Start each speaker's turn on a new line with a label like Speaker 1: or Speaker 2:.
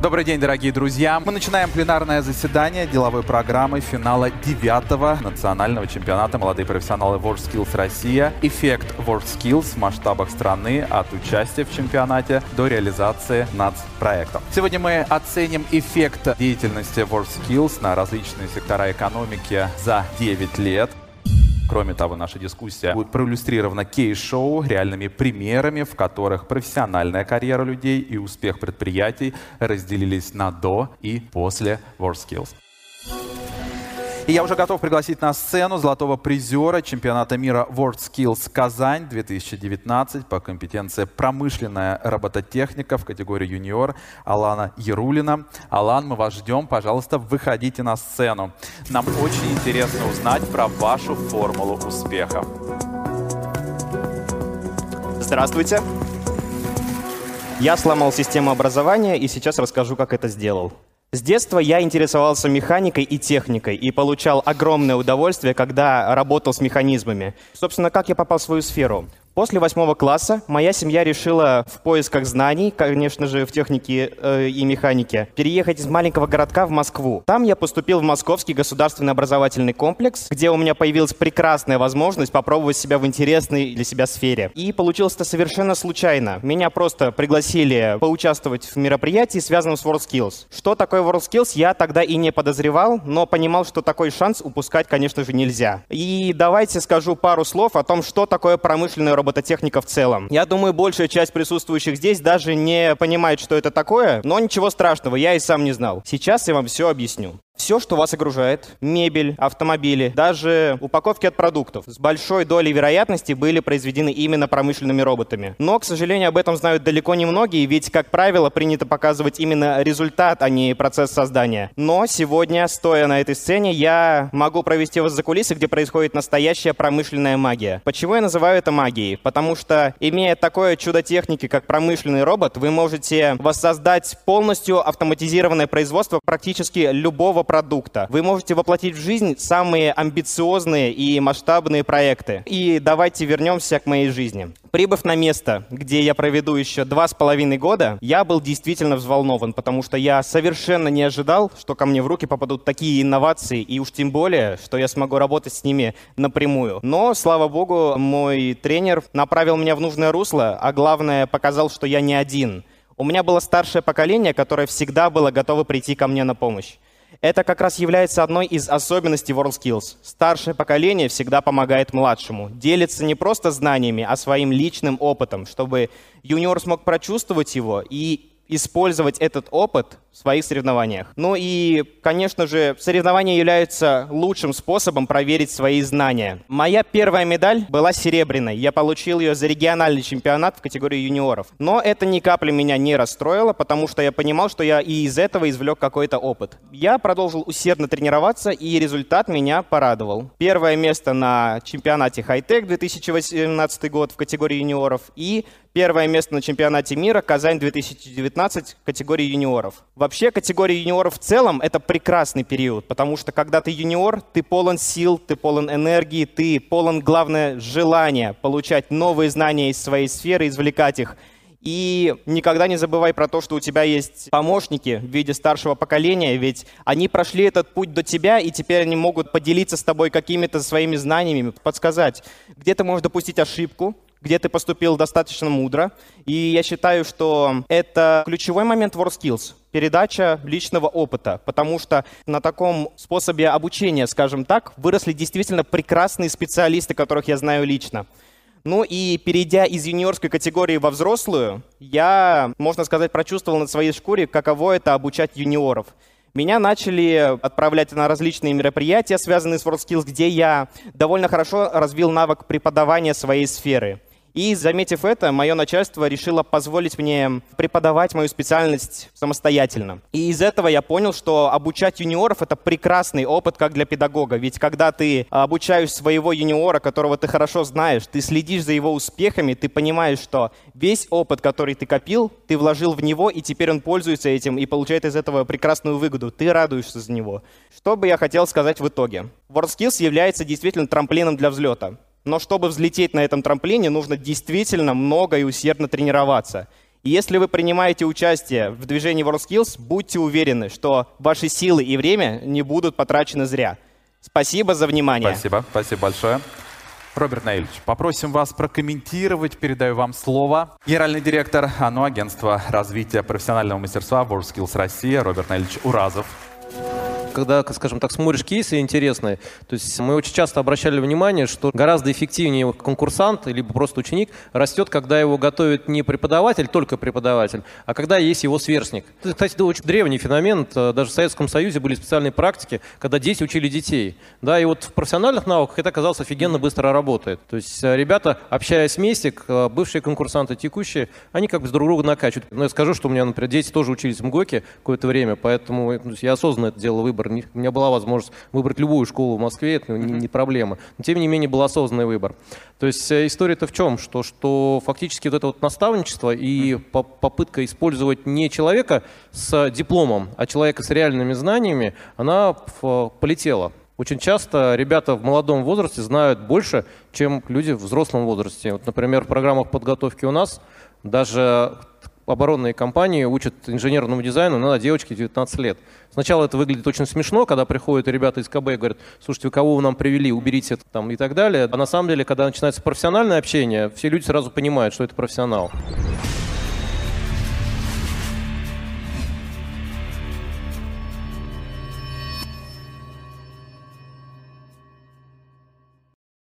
Speaker 1: Добрый день, дорогие друзья. Мы начинаем пленарное заседание деловой программы финала девятого национального чемпионата «Молодые профессионалы WorldSkills Россия». Эффект WorldSkills в масштабах страны от участия в чемпионате до реализации нацпроектов. Сегодня мы оценим эффект деятельности WorldSkills на различные сектора экономики за 9 лет. Кроме того, наша дискуссия будет проиллюстрирована кейс-шоу реальными примерами, в которых профессиональная карьера людей и успех предприятий разделились на до и после WorldSkills. И я уже готов пригласить на сцену золотого призера чемпионата мира WorldSkills Казань 2019 по компетенции промышленная робототехника в категории юниор Алана Ярулина. Алан, мы вас ждем. Пожалуйста, выходите на сцену. Нам очень интересно узнать про вашу формулу успеха.
Speaker 2: Здравствуйте. Я сломал систему образования и сейчас расскажу, как это сделал. С детства я интересовался механикой и техникой и получал огромное удовольствие, когда работал с механизмами. Собственно, как я попал в свою сферу? После восьмого класса моя семья решила в поисках знаний, конечно же, в технике э, и механике, переехать из маленького городка в Москву. Там я поступил в Московский государственный образовательный комплекс, где у меня появилась прекрасная возможность попробовать себя в интересной для себя сфере. И получилось это совершенно случайно. Меня просто пригласили поучаствовать в мероприятии, связанном с WorldSkills. Что такое WorldSkills, я тогда и не подозревал, но понимал, что такой шанс упускать, конечно же, нельзя. И давайте скажу пару слов о том, что такое промышленная робототехника в целом. Я думаю, большая часть присутствующих здесь даже не понимает, что это такое, но ничего страшного, я и сам не знал. Сейчас я вам все объясню. Все, что вас окружает, мебель, автомобили, даже упаковки от продуктов, с большой долей вероятности были произведены именно промышленными роботами. Но, к сожалению, об этом знают далеко не многие, ведь, как правило, принято показывать именно результат, а не процесс создания. Но сегодня, стоя на этой сцене, я могу провести вас за кулисы, где происходит настоящая промышленная магия. Почему я называю это магией? Потому что, имея такое чудо техники, как промышленный робот, вы можете воссоздать полностью автоматизированное производство практически любого продукта. Вы можете воплотить в жизнь самые амбициозные и масштабные проекты. И давайте вернемся к моей жизни. Прибыв на место, где я проведу еще два с половиной года, я был действительно взволнован, потому что я совершенно не ожидал, что ко мне в руки попадут такие инновации, и уж тем более, что я смогу работать с ними напрямую. Но, слава богу, мой тренер направил меня в нужное русло, а главное, показал, что я не один. У меня было старшее поколение, которое всегда было готово прийти ко мне на помощь. Это как раз является одной из особенностей WorldSkills. Старшее поколение всегда помогает младшему. Делится не просто знаниями, а своим личным опытом, чтобы юниор смог прочувствовать его и использовать этот опыт в своих соревнованиях. Ну и, конечно же, соревнования являются лучшим способом проверить свои знания. Моя первая медаль была серебряной. Я получил ее за региональный чемпионат в категории юниоров. Но это ни капли меня не расстроило, потому что я понимал, что я и из этого извлек какой-то опыт. Я продолжил усердно тренироваться, и результат меня порадовал. Первое место на чемпионате Хайтек 2018 год в категории юниоров и Первое место на чемпионате мира Казань 2019 категории юниоров. Вообще категория юниоров в целом это прекрасный период, потому что когда ты юниор, ты полон сил, ты полон энергии, ты полон, главное, желания получать новые знания из своей сферы, извлекать их. И никогда не забывай про то, что у тебя есть помощники в виде старшего поколения, ведь они прошли этот путь до тебя, и теперь они могут поделиться с тобой какими-то своими знаниями, подсказать, где ты можешь допустить ошибку, где ты поступил достаточно мудро. И я считаю, что это ключевой момент WorldSkills — передача личного опыта, потому что на таком способе обучения, скажем так, выросли действительно прекрасные специалисты, которых я знаю лично. Ну и перейдя из юниорской категории во взрослую, я, можно сказать, прочувствовал на своей шкуре, каково это обучать юниоров. Меня начали отправлять на различные мероприятия, связанные с WorldSkills, где я довольно хорошо развил навык преподавания своей сферы. И, заметив это, мое начальство решило позволить мне преподавать мою специальность самостоятельно. И из этого я понял, что обучать юниоров — это прекрасный опыт как для педагога. Ведь когда ты обучаешь своего юниора, которого ты хорошо знаешь, ты следишь за его успехами, ты понимаешь, что весь опыт, который ты копил, ты вложил в него, и теперь он пользуется этим и получает из этого прекрасную выгоду. Ты радуешься за него. Что бы я хотел сказать в итоге? WorldSkills является действительно трамплином для взлета. Но чтобы взлететь на этом трамплине, нужно действительно много и усердно тренироваться. И если вы принимаете участие в движении WorldSkills, будьте уверены, что ваши силы и время не будут потрачены зря. Спасибо за внимание.
Speaker 1: Спасибо, спасибо большое. Роберт Наильевич, попросим вас прокомментировать, передаю вам слово. Генеральный директор АНО, агентства развития профессионального мастерства WorldSkills Россия, Роберт Наильевич Уразов
Speaker 3: когда, скажем так, смотришь кейсы интересные, то есть мы очень часто обращали внимание, что гораздо эффективнее конкурсант, либо просто ученик растет, когда его готовит не преподаватель, только преподаватель, а когда есть его сверстник. Это, кстати, это очень древний феномен. Даже в Советском Союзе были специальные практики, когда дети учили детей. Да, и вот в профессиональных науках это, оказалось, офигенно быстро работает. То есть э, ребята, общаясь вместе, бывшие конкурсанты, текущие, они как бы друг друга накачивают. Но я скажу, что у меня, например, дети тоже учились в МГОКе какое-то время, поэтому я осознанно это делал выбор выбор. У меня была возможность выбрать любую школу в Москве, это не, не проблема. Но тем не менее был осознанный выбор. То есть э, история-то в чем? Что, что фактически вот это вот наставничество и по попытка использовать не человека с дипломом, а человека с реальными знаниями, она полетела. Очень часто ребята в молодом возрасте знают больше, чем люди в взрослом возрасте. Вот, например, в программах подготовки у нас даже оборонные компании учат инженерному дизайну на девочке 19 лет. Сначала это выглядит очень смешно, когда приходят ребята из КБ и говорят, слушайте, кого вы нам привели, уберите это там и так далее. А на самом деле, когда начинается профессиональное общение, все люди сразу понимают, что это профессионал.